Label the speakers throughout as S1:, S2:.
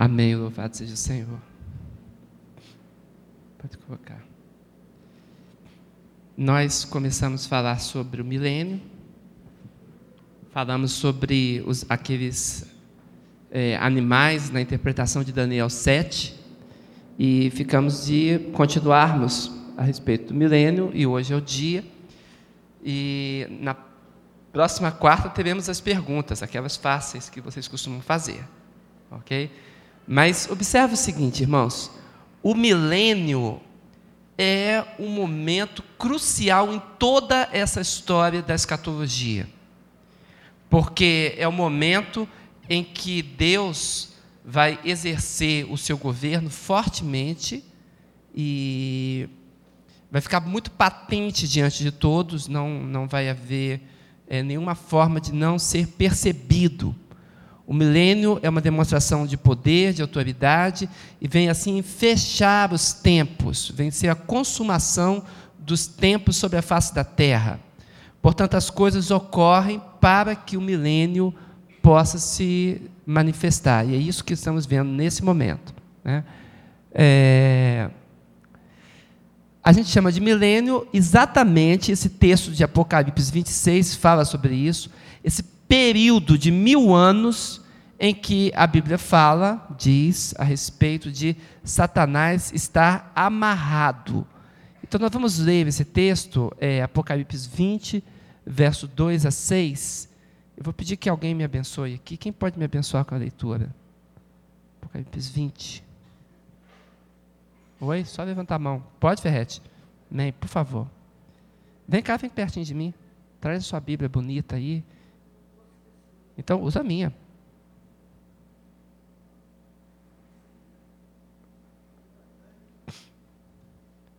S1: Amém. Louvado seja o Senhor. Pode colocar. Nós começamos a falar sobre o milênio, falamos sobre os, aqueles é, animais na interpretação de Daniel 7 e ficamos de continuarmos a respeito do milênio e hoje é o dia. E na próxima quarta teremos as perguntas, aquelas fáceis que vocês costumam fazer, ok? Mas observe o seguinte, irmãos: o milênio é um momento crucial em toda essa história da escatologia. Porque é o momento em que Deus vai exercer o seu governo fortemente e vai ficar muito patente diante de todos, não, não vai haver é, nenhuma forma de não ser percebido o milênio é uma demonstração de poder, de autoridade, e vem assim fechar os tempos, vem ser a consumação dos tempos sobre a face da terra. Portanto, as coisas ocorrem para que o milênio possa se manifestar, e é isso que estamos vendo nesse momento. Né? É... A gente chama de milênio exatamente esse texto de Apocalipse 26 fala sobre isso, esse período de mil anos em que a Bíblia fala, diz a respeito de Satanás estar amarrado. Então nós vamos ler esse texto, é, Apocalipse 20, verso 2 a 6. Eu vou pedir que alguém me abençoe aqui. Quem pode me abençoar com a leitura? Apocalipse 20. Oi? Só levantar a mão. Pode, Ferrete? Nem, por favor. Vem cá, vem pertinho de mim. Traz a sua Bíblia bonita aí. Então, usa a minha.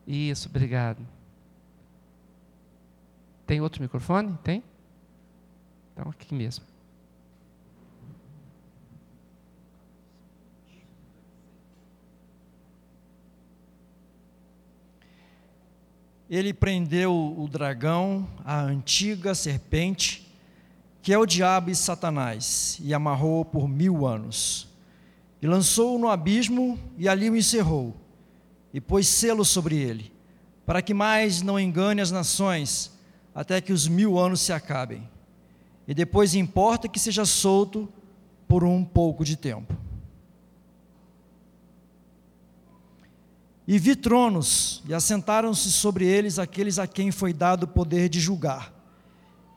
S1: Isso, obrigado. Tem outro microfone? Tem? Então, aqui mesmo.
S2: Ele prendeu o dragão, a antiga serpente, que é o diabo e Satanás, e amarrou por mil anos. E lançou-o no abismo e ali o encerrou, e pôs selo sobre ele, para que mais não engane as nações, até que os mil anos se acabem. E depois importa que seja solto por um pouco de tempo. E vi tronos, e assentaram-se sobre eles aqueles a quem foi dado o poder de julgar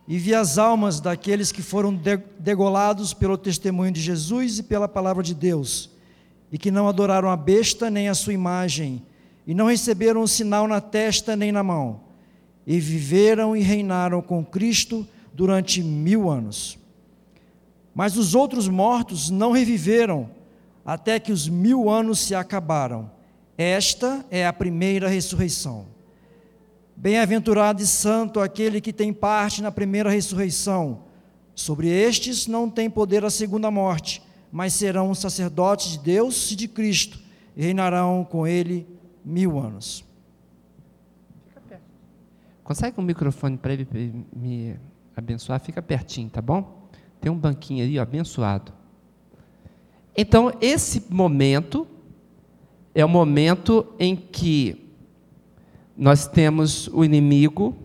S2: e vi as almas daqueles que foram degolados pelo testemunho de Jesus e pela palavra de Deus, e que não adoraram a besta nem a sua imagem, e não receberam o sinal na testa nem na mão, e viveram e reinaram com Cristo durante mil anos. Mas os outros mortos não reviveram, até que os mil anos se acabaram. Esta é a primeira ressurreição. Bem-aventurado e santo aquele que tem parte na primeira ressurreição. Sobre estes não tem poder a segunda morte, mas serão sacerdotes de Deus e de Cristo, e reinarão com ele mil anos.
S1: Consegue um microfone para ele me abençoar? Fica pertinho, tá bom? Tem um banquinho ali, ó, abençoado. Então, esse momento é o momento em que nós temos o inimigo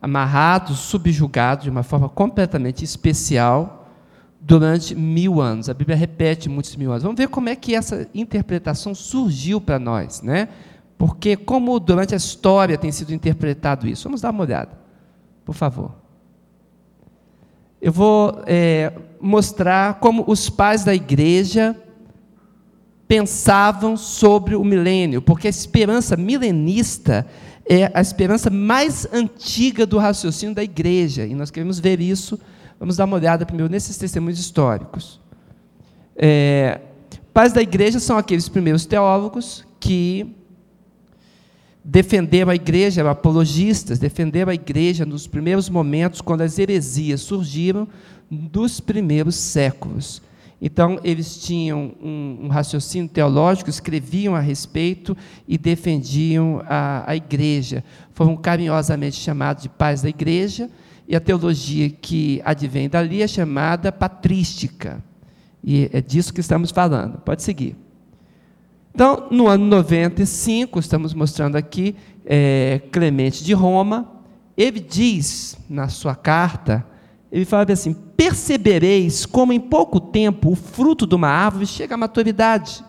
S1: amarrado, subjugado de uma forma completamente especial durante mil anos. A Bíblia repete muitos mil anos. Vamos ver como é que essa interpretação surgiu para nós, né? Porque como durante a história tem sido interpretado isso. Vamos dar uma olhada, por favor. Eu vou é, mostrar como os pais da igreja pensavam sobre o milênio, porque a esperança milenista é a esperança mais antiga do raciocínio da igreja, e nós queremos ver isso. Vamos dar uma olhada primeiro nesses testemunhos históricos. É, pais da igreja são aqueles primeiros teólogos que defenderam a igreja, eram apologistas, defenderam a igreja nos primeiros momentos, quando as heresias surgiram, dos primeiros séculos. Então, eles tinham um, um, raciocínio teológico, escreviam a respeito e defendiam a, a igreja. Foram carinhosamente chamados de pais da igreja, e a teologia que advém dali é chamada patrística. E é disso que estamos falando. Pode seguir. Então, no ano 95, estamos mostrando aqui é, Clemente de Roma, ele diz na sua carta, ele fala assim: percebereis como em pouco tempo o fruto de uma árvore chega à maturidade.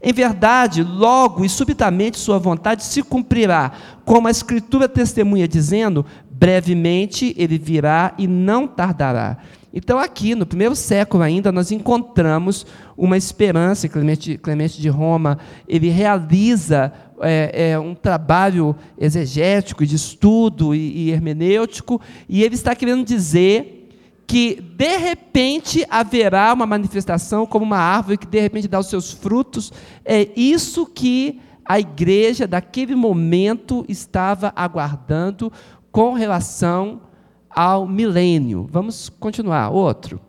S1: Em verdade, logo e subitamente sua vontade se cumprirá, como a Escritura testemunha, dizendo: brevemente ele virá e não tardará. Então, aqui, no primeiro século ainda, nós encontramos uma esperança. Clemente, Clemente de Roma, ele realiza é, é, um trabalho exegético, de estudo e, e hermenêutico, e ele está querendo dizer que, de repente, haverá uma manifestação como uma árvore que, de repente, dá os seus frutos. É isso que a igreja, daquele momento, estava aguardando com relação ao milênio. Vamos continuar. Outro.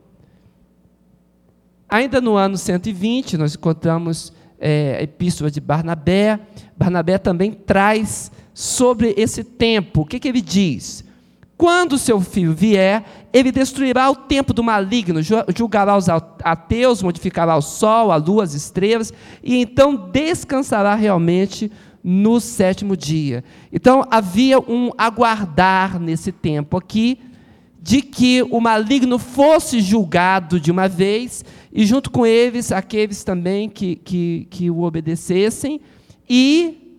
S1: Ainda no ano 120, nós encontramos é, a epístola de Barnabé. Barnabé também traz sobre esse tempo. O que, que ele diz? Quando seu filho vier, ele destruirá o tempo do maligno, julgará os ateus, modificará o sol, a lua, as estrelas, e então descansará realmente no sétimo dia. Então havia um aguardar nesse tempo aqui de que o maligno fosse julgado de uma vez, e junto com eles, aqueles também que, que, que o obedecessem, e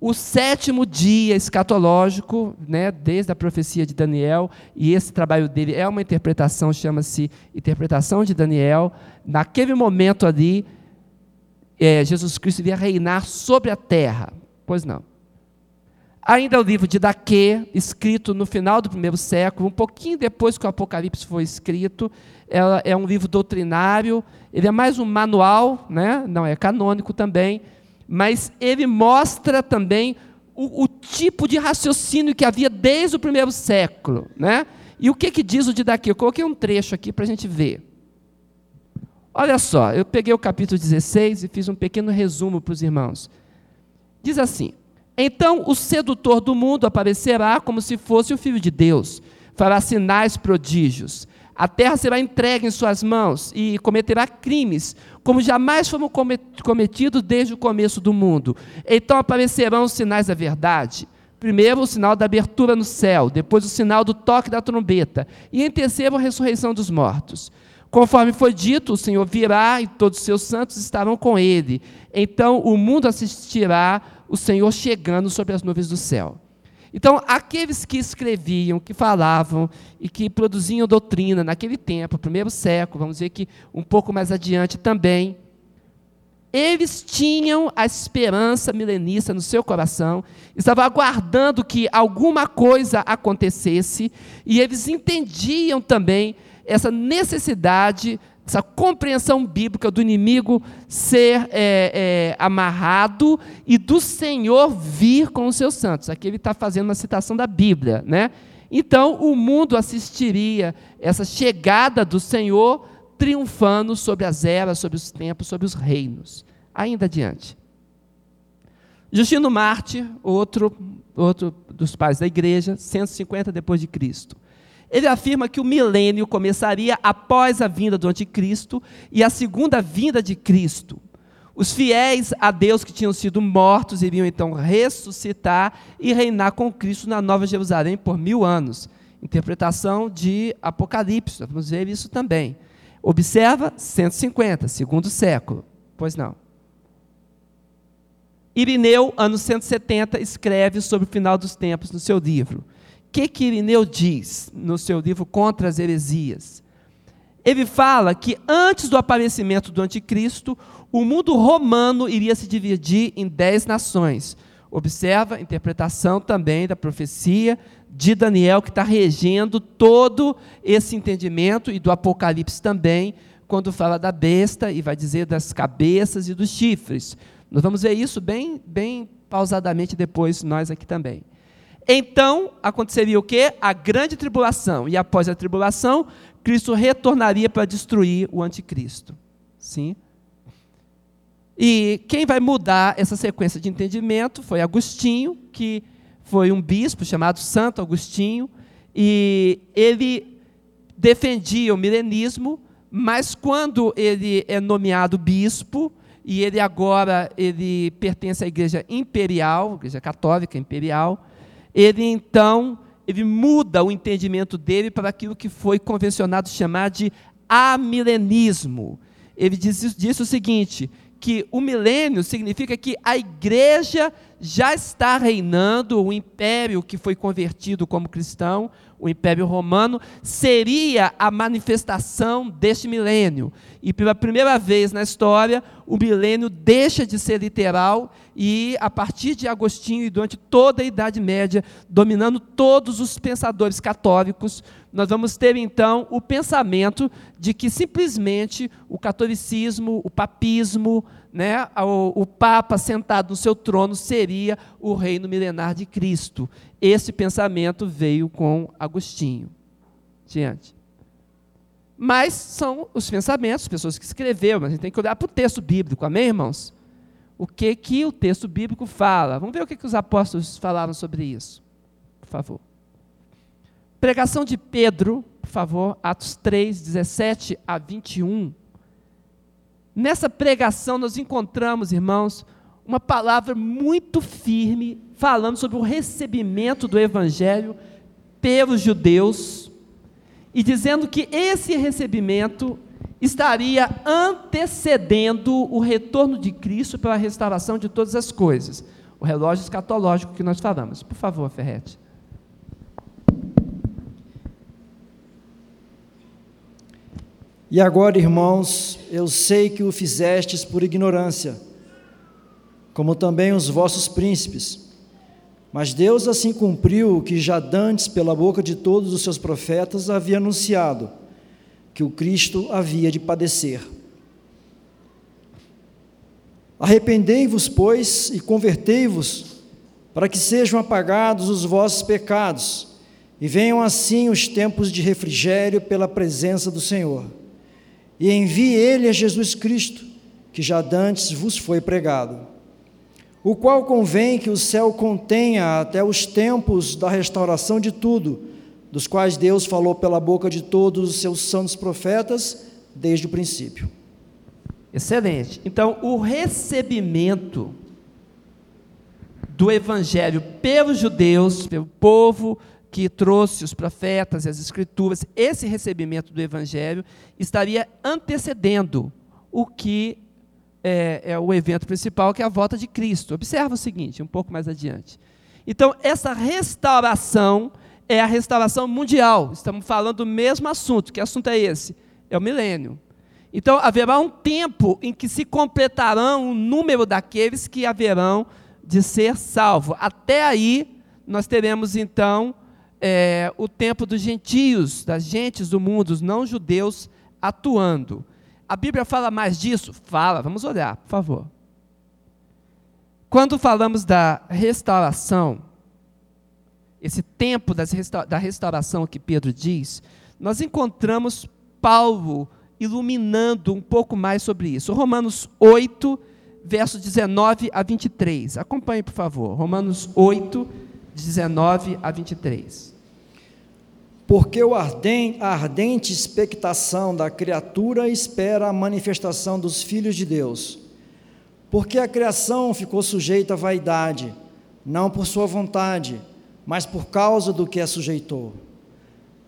S1: o sétimo dia escatológico, né, desde a profecia de Daniel, e esse trabalho dele é uma interpretação, chama-se Interpretação de Daniel. Naquele momento ali, é, Jesus Cristo iria reinar sobre a terra. Pois não. Ainda o livro de Daquê, escrito no final do primeiro século, um pouquinho depois que o Apocalipse foi escrito, é, é um livro doutrinário, ele é mais um manual, né? não é canônico também, mas ele mostra também o, o tipo de raciocínio que havia desde o primeiro século. Né? E o que, que diz o de Daquê? Eu coloquei um trecho aqui para a gente ver. Olha só, eu peguei o capítulo 16 e fiz um pequeno resumo para os irmãos. Diz assim: Então o sedutor do mundo aparecerá como se fosse o filho de Deus, fará sinais prodígios. A terra será entregue em suas mãos e cometerá crimes, como jamais foram cometidos desde o começo do mundo. Então aparecerão os sinais da verdade. Primeiro, o sinal da abertura no céu, depois, o sinal do toque da trombeta, e em terceiro, a ressurreição dos mortos. Conforme foi dito, o Senhor virá e todos os seus santos estarão com ele. Então o mundo assistirá o Senhor chegando sobre as nuvens do céu. Então, aqueles que escreviam, que falavam e que produziam doutrina naquele tempo, primeiro século, vamos ver que um pouco mais adiante também, eles tinham a esperança milenista no seu coração, estavam aguardando que alguma coisa acontecesse, e eles entendiam também essa necessidade, essa compreensão bíblica do inimigo ser é, é, amarrado e do Senhor vir com os seus santos. Aqui ele está fazendo uma citação da Bíblia, né? Então o mundo assistiria essa chegada do Senhor triunfando sobre as eras, sobre os tempos, sobre os reinos. Ainda adiante. Justino Marte, outro, outro dos pais da igreja, 150 depois de Cristo. Ele afirma que o milênio começaria após a vinda do anticristo e a segunda vinda de Cristo. Os fiéis a Deus que tinham sido mortos iriam então ressuscitar e reinar com Cristo na Nova Jerusalém por mil anos. Interpretação de Apocalipse, vamos ver isso também. Observa 150, segundo século. Pois não. Irineu, ano 170, escreve sobre o final dos tempos no seu livro que, que Irineu diz no seu livro Contra as Heresias? Ele fala que antes do aparecimento do anticristo, o mundo romano iria se dividir em dez nações. Observa a interpretação também da profecia de Daniel, que está regendo todo esse entendimento, e do Apocalipse também, quando fala da besta e vai dizer das cabeças e dos chifres. Nós vamos ver isso bem, bem pausadamente depois, nós aqui também. Então aconteceria o quê? A grande tribulação. E após a tribulação, Cristo retornaria para destruir o anticristo. Sim? E quem vai mudar essa sequência de entendimento foi Agostinho, que foi um bispo chamado Santo Agostinho, e ele defendia o milenismo mas quando ele é nomeado bispo, e ele agora ele pertence à igreja imperial, igreja católica imperial, ele então ele muda o entendimento dele para aquilo que foi convencionado chamar de amilenismo. Ele diz, diz o seguinte, que o milênio significa que a igreja já está reinando, o império que foi convertido como cristão, o Império Romano, seria a manifestação deste milênio. E pela primeira vez na história, o milênio deixa de ser literal e, a partir de Agostinho e durante toda a Idade Média, dominando todos os pensadores católicos, nós vamos ter então o pensamento de que simplesmente o catolicismo, o papismo, né, o, o Papa sentado no seu trono seria o reino milenar de Cristo. Esse pensamento veio com Agostinho. Diante. Mas são os pensamentos, pessoas que escreveram, mas a gente tem que olhar para o texto bíblico, amém, irmãos? O que, que o texto bíblico fala? Vamos ver o que, que os apóstolos falaram sobre isso, por favor. Pregação de Pedro, por favor, Atos 3, 17 a 21. Nessa pregação nós encontramos, irmãos, uma palavra muito firme falando sobre o recebimento do evangelho pelos judeus e dizendo que esse recebimento estaria antecedendo o retorno de Cristo pela restauração de todas as coisas. O relógio escatológico que nós falamos. Por favor, Ferrete.
S2: E agora, irmãos, eu sei que o fizestes por ignorância, como também os vossos príncipes. Mas Deus assim cumpriu o que já dantes, pela boca de todos os seus profetas, havia anunciado, que o Cristo havia de padecer. Arrependei-vos, pois, e convertei-vos, para que sejam apagados os vossos pecados, e venham assim os tempos de refrigério pela presença do Senhor e envie ele a Jesus Cristo, que já dantes vos foi pregado, o qual convém que o céu contenha até os tempos da restauração de tudo, dos quais Deus falou pela boca de todos os seus santos profetas desde o princípio.
S1: Excelente. Então, o recebimento do evangelho pelos judeus, pelo povo que trouxe os profetas e as escrituras, esse recebimento do evangelho estaria antecedendo o que é, é, o evento principal, que é a volta de Cristo. Observa o seguinte, um pouco mais adiante. Então, essa restauração é a restauração mundial. Estamos falando do mesmo assunto. Que assunto é esse? É o milênio. Então, haverá um tempo em que se completarão o número daqueles que haverão de ser salvos. Até aí, nós teremos então é, o tempo dos gentios, das gentes do mundo, os não judeus atuando. A Bíblia fala mais disso? Fala, vamos olhar, por favor. Quando falamos da restauração, esse tempo da restauração que Pedro diz, nós encontramos Paulo iluminando um pouco mais sobre isso. Romanos 8, versos 19 a 23. Acompanhe, por favor. Romanos 8, 19 a 23.
S2: Porque o ardente, a ardente expectação da criatura espera a manifestação dos filhos de Deus. Porque a criação ficou sujeita à vaidade, não por sua vontade, mas por causa do que a sujeitou,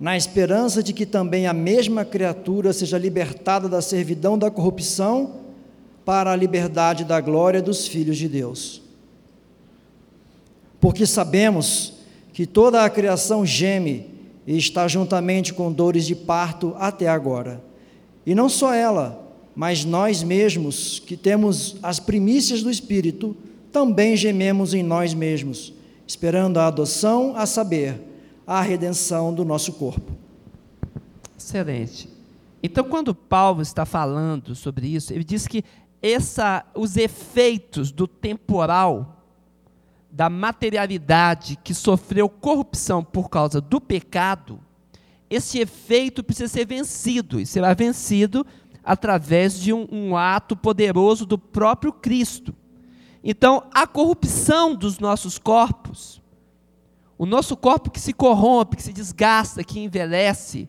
S2: na esperança de que também a mesma criatura seja libertada da servidão da corrupção para a liberdade da glória dos filhos de Deus. Porque sabemos que toda a criação geme e está juntamente com dores de parto até agora. E não só ela, mas nós mesmos, que temos as primícias do Espírito, também gememos em nós mesmos, esperando a adoção, a saber, a redenção do nosso corpo.
S1: Excelente. Então, quando Paulo está falando sobre isso, ele diz que essa, os efeitos do temporal da materialidade que sofreu corrupção por causa do pecado, esse efeito precisa ser vencido, e será vencido através de um, um ato poderoso do próprio Cristo. Então, a corrupção dos nossos corpos, o nosso corpo que se corrompe, que se desgasta, que envelhece,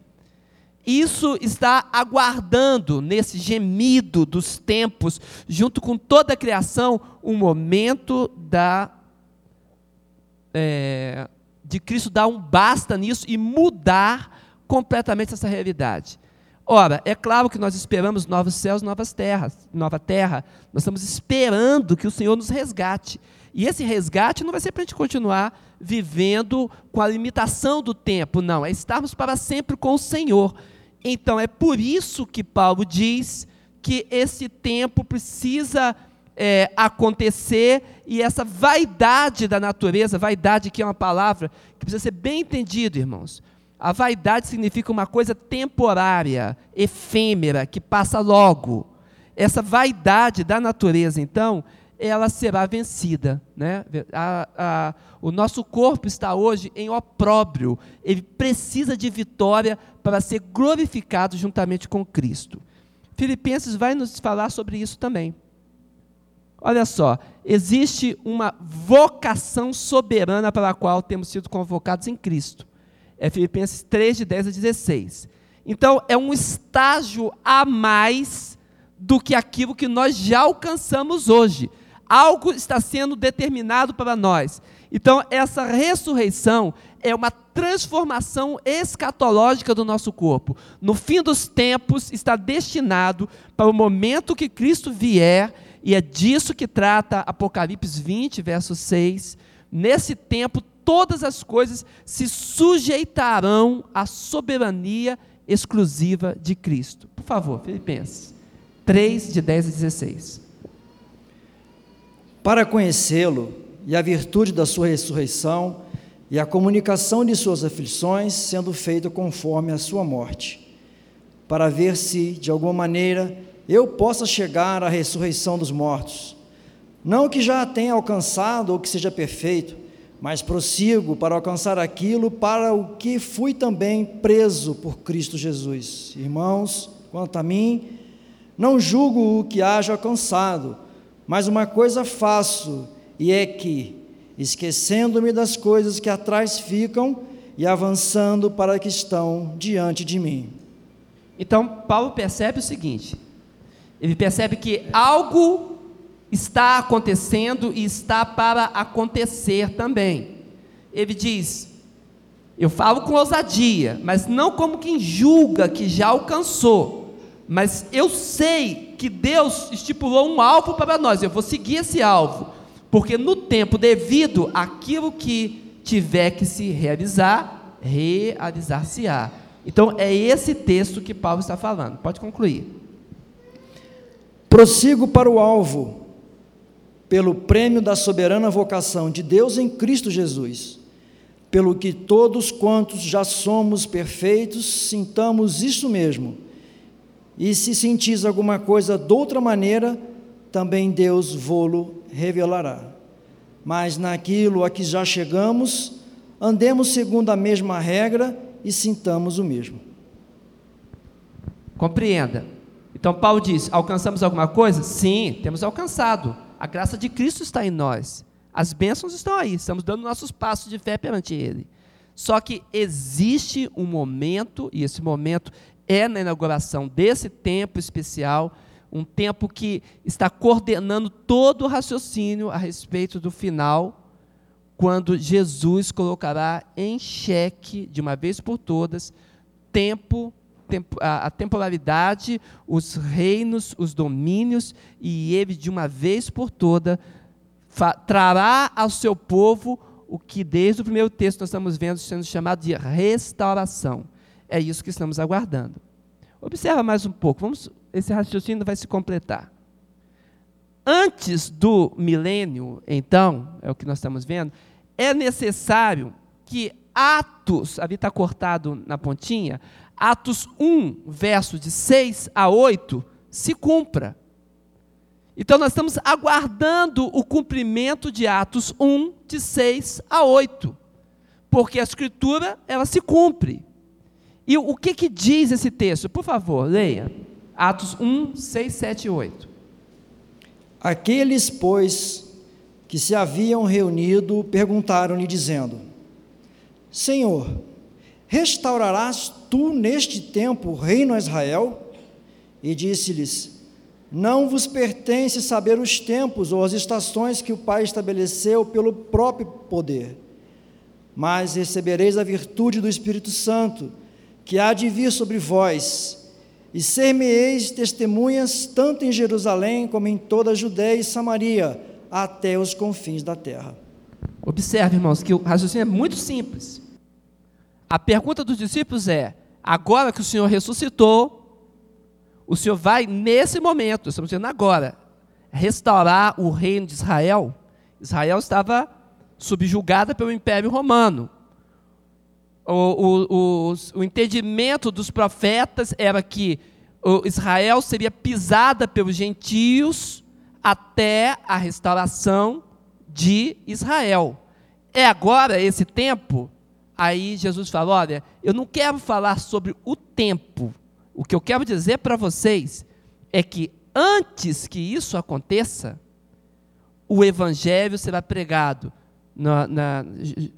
S1: isso está aguardando nesse gemido dos tempos, junto com toda a criação, um momento da é, de Cristo dar um basta nisso e mudar completamente essa realidade. Ora, é claro que nós esperamos novos céus, novas terras, nova terra. Nós estamos esperando que o Senhor nos resgate. E esse resgate não vai ser para a gente continuar vivendo com a limitação do tempo, não. É estarmos para sempre com o Senhor. Então, é por isso que Paulo diz que esse tempo precisa é, acontecer e essa vaidade da natureza, vaidade que é uma palavra que precisa ser bem entendido, irmãos. A vaidade significa uma coisa temporária, efêmera, que passa logo. Essa vaidade da natureza, então, ela será vencida. Né? A, a, o nosso corpo está hoje em opróbrio, ele precisa de vitória para ser glorificado juntamente com Cristo. Filipenses vai nos falar sobre isso também. Olha só, existe uma vocação soberana para a qual temos sido convocados em Cristo. É Filipenses 3, de 10 a 16. Então, é um estágio a mais do que aquilo que nós já alcançamos hoje. Algo está sendo determinado para nós. Então, essa ressurreição é uma transformação escatológica do nosso corpo. No fim dos tempos, está destinado para o momento que Cristo vier, e é disso que trata Apocalipse 20, verso 6. Nesse tempo, todas as coisas se sujeitarão à soberania exclusiva de Cristo. Por favor, Filipenses 3, de 10 a 16.
S2: Para conhecê-lo e a virtude da sua ressurreição e a comunicação de suas aflições, sendo feita conforme a sua morte, para ver se, de alguma maneira, eu possa chegar à ressurreição dos mortos. Não que já tenha alcançado ou que seja perfeito, mas prossigo para alcançar aquilo para o que fui também preso por Cristo Jesus. Irmãos, quanto a mim, não julgo o que haja alcançado, mas uma coisa faço, e é que, esquecendo-me das coisas que atrás ficam e avançando para que estão diante de mim.
S1: Então, Paulo percebe o seguinte: ele percebe que algo está acontecendo e está para acontecer também. Ele diz: Eu falo com ousadia, mas não como quem julga que já alcançou. Mas eu sei que Deus estipulou um alvo para nós, eu vou seguir esse alvo, porque no tempo devido, aquilo que tiver que se realizar, realizar-se-á. Então é esse texto que Paulo está falando. Pode concluir.
S2: Prossigo para o alvo pelo prêmio da soberana vocação de Deus em Cristo Jesus, pelo que todos quantos já somos perfeitos, sintamos isso mesmo. E se sentis alguma coisa de outra maneira, também Deus vô-lo revelará. Mas naquilo a que já chegamos, andemos segundo a mesma regra e sintamos o mesmo.
S1: Compreenda. Então Paulo diz: alcançamos alguma coisa? Sim, temos alcançado. A graça de Cristo está em nós. As bênçãos estão aí, estamos dando nossos passos de fé perante Ele. Só que existe um momento, e esse momento é na inauguração desse tempo especial, um tempo que está coordenando todo o raciocínio a respeito do final, quando Jesus colocará em xeque, de uma vez por todas, tempo a, temporalidade, os reinos, os domínios, e ele, de uma vez por toda, trará ao seu povo o que, desde o primeiro texto, nós estamos vendo sendo chamado de restauração. É isso que estamos aguardando. Observa mais um pouco, vamos, esse raciocínio vai se completar. Antes do milênio, então, é o que nós estamos vendo, é necessário que Atos, ali está cortado na pontinha, Atos 1, verso de 6 a 8, se cumpra. Então nós estamos aguardando o cumprimento de Atos 1, de 6 a 8. Porque a escritura, ela se cumpre. E o que, que diz esse texto? Por favor, leia. Atos 1, 6, 7 e 8.
S2: Aqueles, pois, que se haviam reunido, perguntaram-lhe, dizendo: Senhor, restaurarás tu neste tempo o reino a Israel? E disse-lhes: Não vos pertence saber os tempos ou as estações que o Pai estabeleceu pelo próprio poder, mas recebereis a virtude do Espírito Santo, que há de vir sobre vós, e ser-me-eis testemunhas tanto em Jerusalém como em toda a Judéia e Samaria, até os confins da terra.
S1: Observe, irmãos, que o raciocínio é muito simples. A pergunta dos discípulos é: agora que o Senhor ressuscitou, o Senhor vai, nesse momento, estamos dizendo agora, restaurar o reino de Israel? Israel estava subjugada pelo Império Romano. O, o, o, o entendimento dos profetas era que Israel seria pisada pelos gentios até a restauração de Israel. É agora esse tempo Aí Jesus falou: Olha, eu não quero falar sobre o tempo. O que eu quero dizer para vocês é que antes que isso aconteça, o evangelho será pregado na, na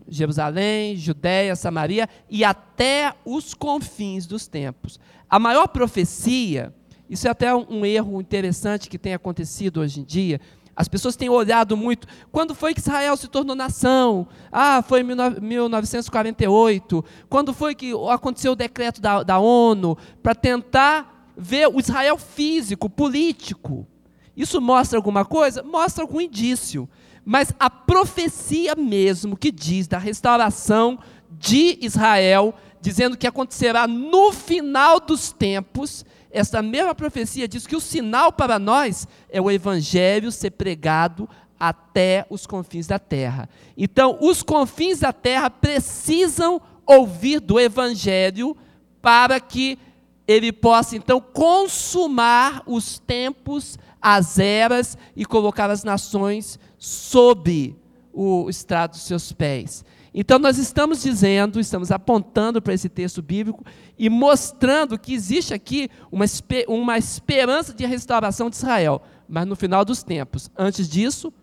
S1: Jerusalém, Judéia, Samaria e até os confins dos tempos. A maior profecia, isso é até um erro interessante que tem acontecido hoje em dia, as pessoas têm olhado muito. Quando foi que Israel se tornou nação? Ah, foi em 1948. Quando foi que aconteceu o decreto da, da ONU para tentar ver o Israel físico, político? Isso mostra alguma coisa? Mostra algum indício. Mas a profecia mesmo que diz da restauração de Israel, dizendo que acontecerá no final dos tempos, essa mesma profecia diz que o sinal para nós é o evangelho ser pregado até os confins da terra. Então, os confins da terra precisam ouvir do evangelho para que ele possa então consumar os tempos, as eras e colocar as nações sob o estrado dos seus pés. Então, nós estamos dizendo, estamos apontando para esse texto bíblico e mostrando que existe aqui uma, uma esperança de restauração de Israel, mas no final dos tempos. Antes disso,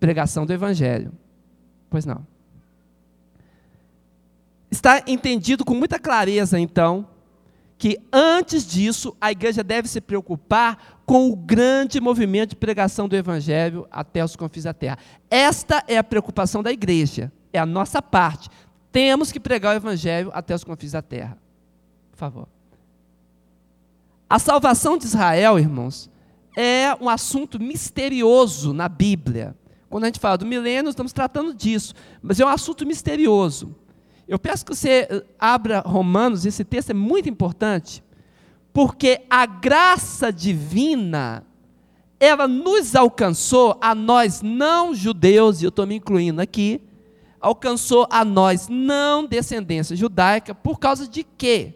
S1: pregação do Evangelho. Pois não. Está entendido com muita clareza, então, que antes disso a igreja deve se preocupar com o grande movimento de pregação do Evangelho até os confins da terra. Esta é a preocupação da igreja é a nossa parte. Temos que pregar o Evangelho até os confins da terra. Por favor. A salvação de Israel, irmãos, é um assunto misterioso na Bíblia. Quando a gente fala do milênio, estamos tratando disso, mas é um assunto misterioso. Eu peço que você eh, abra Romanos, esse texto é muito importante, porque a graça divina, ela nos alcançou, a nós não judeus, e eu estou me incluindo aqui, alcançou a nós, não descendência judaica, por causa de quê?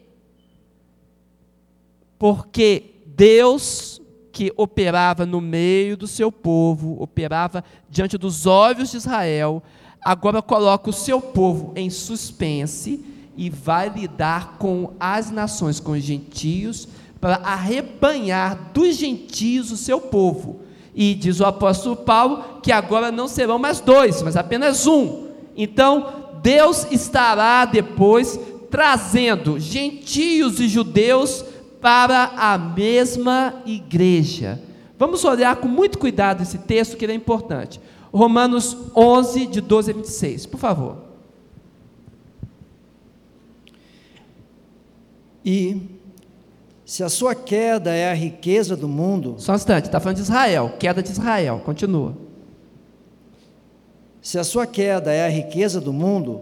S1: Porque Deus, que operava no meio do seu povo, operava diante dos olhos de Israel, agora coloca o seu povo em suspense e vai lidar com as nações, com os gentios, para arrebanhar dos gentios o seu povo. E diz o apóstolo Paulo que agora não serão mais dois, mas apenas um então, Deus estará depois trazendo gentios e judeus para a mesma igreja. Vamos olhar com muito cuidado esse texto que é importante. Romanos 11, de 12 a 26, por favor.
S2: E se a sua queda é a riqueza do mundo.
S1: Só um instante, está falando de Israel, queda de Israel, continua.
S2: Se a sua queda é a riqueza do mundo,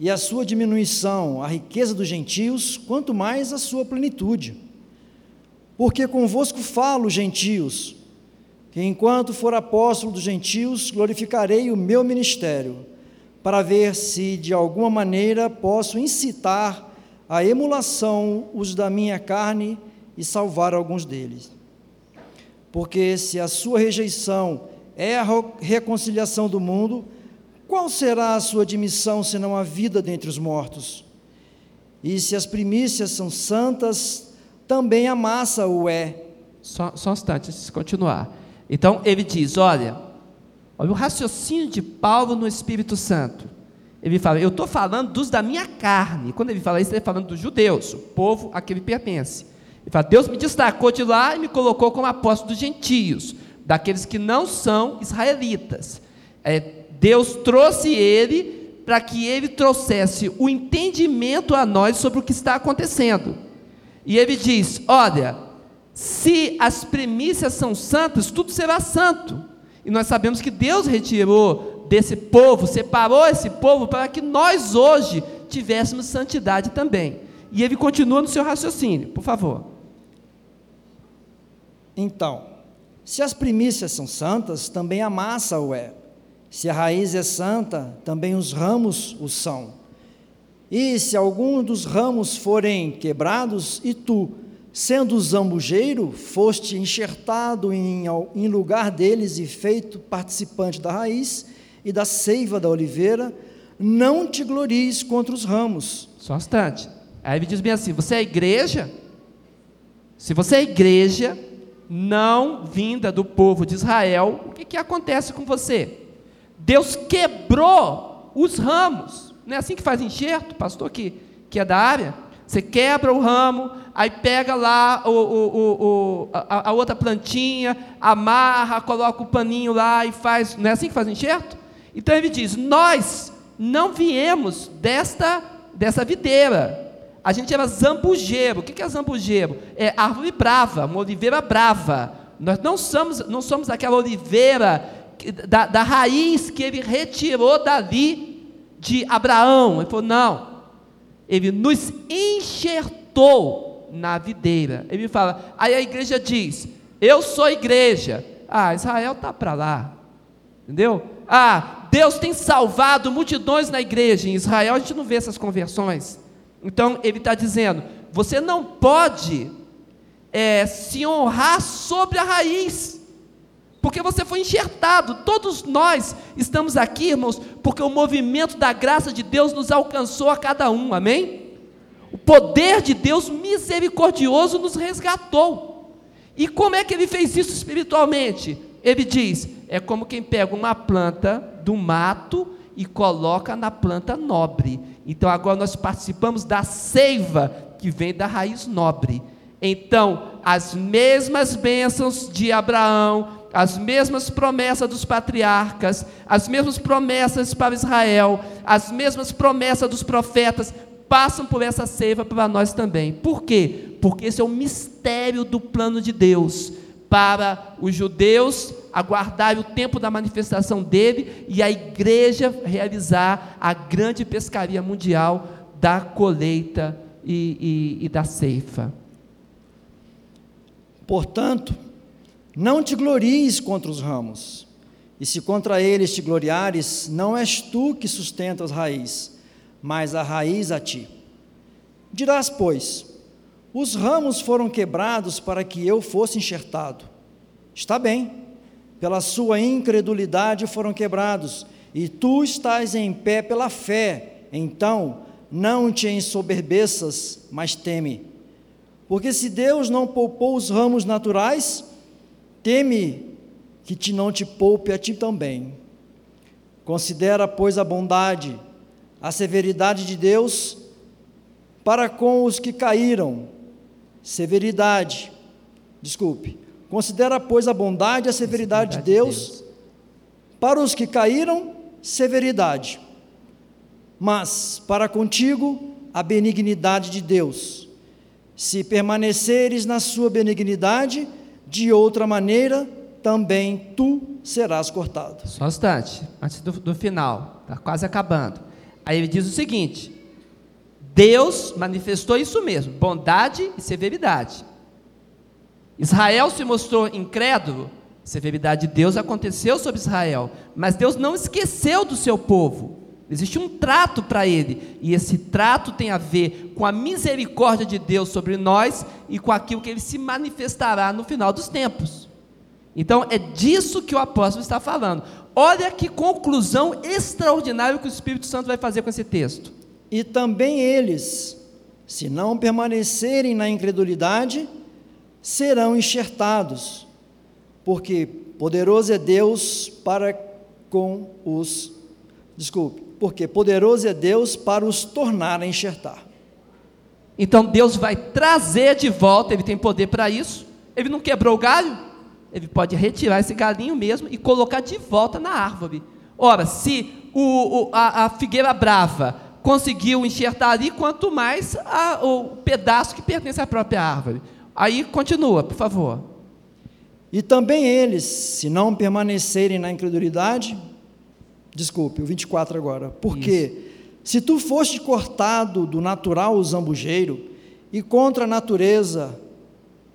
S2: e a sua diminuição a riqueza dos gentios, quanto mais a sua plenitude. Porque convosco falo, gentios, que enquanto for apóstolo dos gentios, glorificarei o meu ministério, para ver se de alguma maneira posso incitar a emulação os da minha carne e salvar alguns deles. Porque se a sua rejeição é a reconciliação do mundo, qual será a sua admissão senão a vida dentre os mortos? E se as primícias são santas, também a massa o é.
S1: Só, só um instante, antes de continuar. Então ele diz: olha, olha o raciocínio de Paulo no Espírito Santo. Ele fala, eu estou falando dos da minha carne. Quando ele fala isso, ele está falando dos judeus, o povo a que ele pertence. Ele fala, Deus me destacou de lá e me colocou como apóstolo dos gentios, daqueles que não são israelitas. É, Deus trouxe ele para que ele trouxesse o entendimento a nós sobre o que está acontecendo. E ele diz: olha, se as primícias são santas, tudo será santo. E nós sabemos que Deus retirou desse povo, separou esse povo para que nós hoje tivéssemos santidade também. E ele continua no seu raciocínio, por favor.
S2: Então, se as primícias são santas, também a massa o é. Se a raiz é santa, também os ramos o são. E se algum dos ramos forem quebrados, e tu, sendo zambujeiro, foste enxertado em, em lugar deles e feito participante da raiz, e da seiva da oliveira, não te glories contra os ramos.
S1: Só um instante. Aí ele diz bem assim: você é igreja? Se você é igreja, não vinda do povo de Israel, o que, que acontece com você? Deus quebrou os ramos. Não é assim que faz enxerto, pastor que, que é da área? Você quebra o ramo, aí pega lá o, o, o, a, a outra plantinha, amarra, coloca o paninho lá e faz. Não é assim que faz enxerto? Então ele diz: Nós não viemos desta, dessa videira. A gente era zambujeiro. O que é zambujeiro? É árvore brava, uma oliveira brava. Nós não somos, não somos aquela oliveira da, da raiz que ele retirou dali de Abraão. Ele falou: não. Ele nos enxertou na videira. Ele fala, aí a igreja diz: Eu sou igreja. Ah, Israel está para lá. Entendeu? Ah, Deus tem salvado multidões na igreja. Em Israel a gente não vê essas conversões. Então ele está dizendo: você não pode é, se honrar sobre a raiz, porque você foi enxertado. Todos nós estamos aqui, irmãos, porque o movimento da graça de Deus nos alcançou a cada um, amém? O poder de Deus misericordioso nos resgatou. E como é que ele fez isso espiritualmente? Ele diz: é como quem pega uma planta do mato e coloca na planta nobre. Então agora nós participamos da seiva que vem da raiz nobre. Então, as mesmas bênçãos de Abraão, as mesmas promessas dos patriarcas, as mesmas promessas para Israel, as mesmas promessas dos profetas, passam por essa seiva para nós também. Por quê? Porque esse é o mistério do plano de Deus para os judeus aguardar o tempo da manifestação dele e a igreja realizar a grande pescaria mundial da colheita e, e, e da ceifa.
S2: Portanto, não te glories contra os ramos, e se contra eles te gloriares, não és tu que sustentas raiz, mas a raiz a ti. Dirás, pois, os ramos foram quebrados para que eu fosse enxertado. Está bem, pela sua incredulidade foram quebrados, e tu estás em pé pela fé. Então, não te ensoberbeças, mas teme. Porque se Deus não poupou os ramos naturais, teme que te não te poupe a ti também. Considera, pois, a bondade, a severidade de Deus para com os que caíram, severidade, desculpe, considera, pois, a bondade e a severidade, severidade de, Deus, de Deus, para os que caíram, severidade, mas para contigo, a benignidade de Deus. Se permaneceres na sua benignidade, de outra maneira, também tu serás cortado.
S1: Só um instante, antes do, do final, está quase acabando. Aí ele diz o seguinte: Deus manifestou isso mesmo, bondade e severidade. Israel se mostrou incrédulo, severidade de Deus aconteceu sobre Israel, mas Deus não esqueceu do seu povo. Existe um trato para ele, e esse trato tem a ver com a misericórdia de Deus sobre nós e com aquilo que ele se manifestará no final dos tempos. Então é disso que o apóstolo está falando. Olha que conclusão extraordinária que o Espírito Santo vai fazer com esse texto.
S2: E também eles, se não permanecerem na incredulidade, serão enxertados, porque poderoso é Deus para com os, desculpe, porque poderoso é Deus para os tornar a enxertar.
S1: Então Deus vai trazer de volta, ele tem poder para isso. Ele não quebrou o galho, ele pode retirar esse galinho mesmo e colocar de volta na árvore. Ora, se o, o, a, a, figueira brava conseguiu enxertar ali, quanto mais a, o pedaço que pertence à própria árvore. Aí continua, por favor.
S2: E também eles, se não permanecerem na incredulidade, desculpe, o 24 agora, porque se tu foste cortado do natural zambujeiro e contra a natureza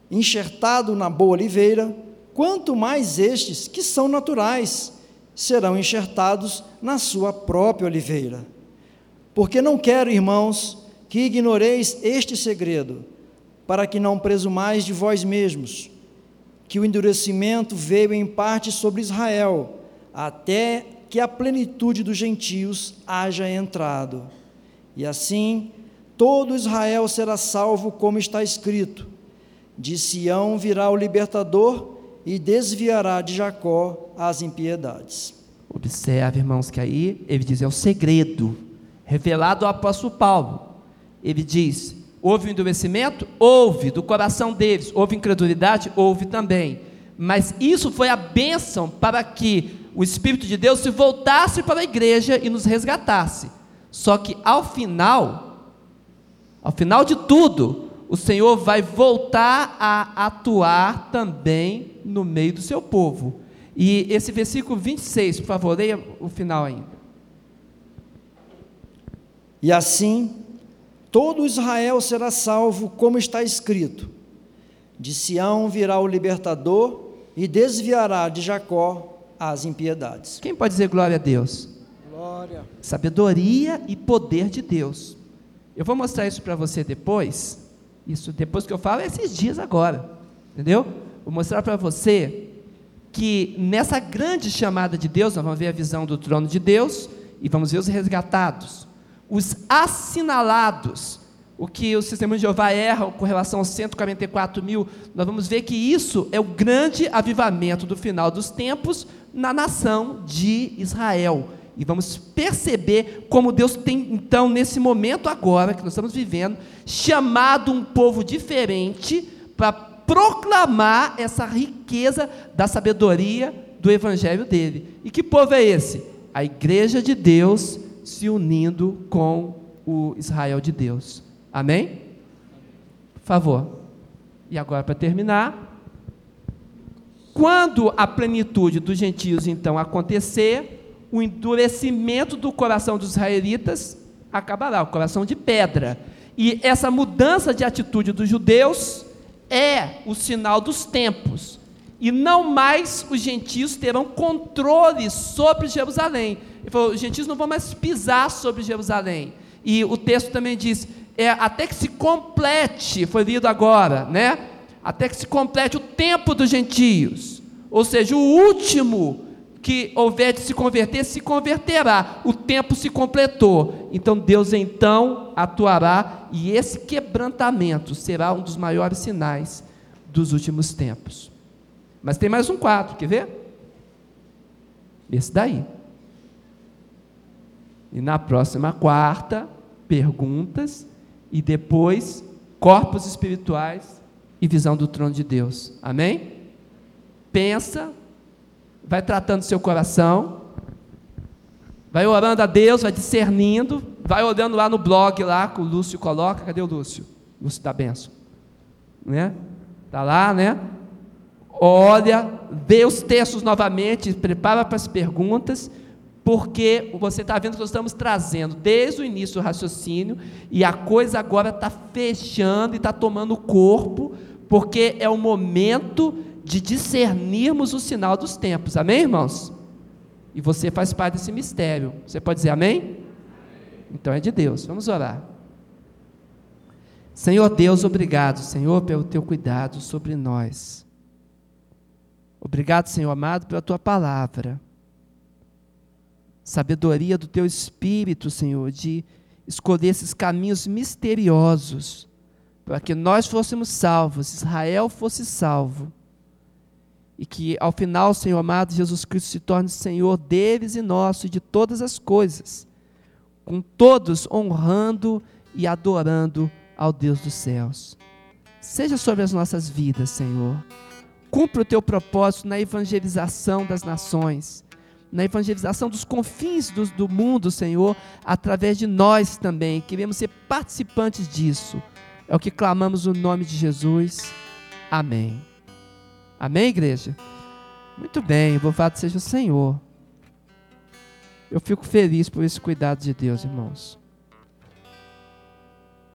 S2: enxertado na boa oliveira, quanto mais estes, que são naturais, serão enxertados na sua própria oliveira. Porque não quero, irmãos, que ignoreis este segredo, para que não presumais de vós mesmos, que o endurecimento veio em parte sobre Israel, até que a plenitude dos gentios haja entrado. E assim, todo Israel será salvo, como está escrito: De Sião virá o libertador e desviará de Jacó as impiedades.
S1: Observe, irmãos, que aí ele diz: é o segredo revelado ao apóstolo Paulo. Ele diz: houve endurecimento? Houve, do coração deles. Houve incredulidade? Houve também. Mas isso foi a bênção para que o Espírito de Deus se voltasse para a igreja e nos resgatasse. Só que ao final, ao final de tudo, o Senhor vai voltar a atuar também no meio do seu povo. E esse versículo 26, por favor, leia o final ainda.
S2: E assim, todo Israel será salvo, como está escrito: De Sião virá o libertador e desviará de Jacó as impiedades.
S1: Quem pode dizer glória a Deus?
S2: Glória.
S1: Sabedoria e poder de Deus. Eu vou mostrar isso para você depois. Isso depois que eu falo, é esses dias agora. Entendeu? Vou mostrar para você que nessa grande chamada de Deus, nós vamos ver a visão do trono de Deus e vamos ver os resgatados, os assinalados, o que o sistema de Jeová erra com relação aos 144 mil, nós vamos ver que isso é o grande avivamento do final dos tempos na nação de Israel. E vamos perceber como Deus tem, então, nesse momento agora que nós estamos vivendo, chamado um povo diferente para proclamar essa riqueza da sabedoria do evangelho dele. E que povo é esse? A igreja de Deus se unindo com o Israel de Deus. Amém? Por favor. E agora, para terminar, quando a plenitude dos gentios então acontecer, o endurecimento do coração dos israelitas acabará, o coração de pedra. E essa mudança de atitude dos judeus é o sinal dos tempos. E não mais os gentios terão controle sobre Jerusalém. Ele falou, os gentios não vão mais pisar sobre Jerusalém. E o texto também diz: é, até que se complete, foi lido agora, né? Até que se complete o tempo dos gentios. Ou seja, o último que houver de se converter, se converterá. O tempo se completou. Então Deus então atuará e esse quebrantamento será um dos maiores sinais dos últimos tempos. Mas tem mais um quadro, quer ver? Esse daí. E na próxima quarta, perguntas e depois corpos espirituais e visão do trono de Deus. Amém? Pensa, vai tratando seu coração, vai orando a Deus, vai discernindo, vai olhando lá no blog lá que o Lúcio coloca. Cadê o Lúcio? Lúcio da benção. Né? Tá lá, né? Olha, vê os textos novamente, prepara para as perguntas porque você está vendo que nós estamos trazendo desde o início do raciocínio e a coisa agora está fechando e está tomando corpo, porque é o momento de discernirmos o sinal dos tempos, amém, irmãos? E você faz parte desse mistério. Você pode dizer amém? Então é de Deus. Vamos orar. Senhor Deus, obrigado, Senhor, pelo teu cuidado sobre nós. Obrigado, Senhor amado, pela tua palavra sabedoria do teu espírito, Senhor, de escolher esses caminhos misteriosos para que nós fôssemos salvos, Israel fosse salvo. E que ao final, Senhor amado, Jesus Cristo se torne Senhor deles e nosso e de todas as coisas, com todos honrando e adorando ao Deus dos céus. Seja sobre as nossas vidas, Senhor. Cumpra o teu propósito na evangelização das nações, na evangelização dos confins do, do mundo, Senhor, através de nós também. Queremos ser participantes disso. É o que clamamos no nome de Jesus. Amém. Amém, igreja? Muito bem, louvado seja o Senhor. Eu fico feliz por esse cuidado de Deus, irmãos.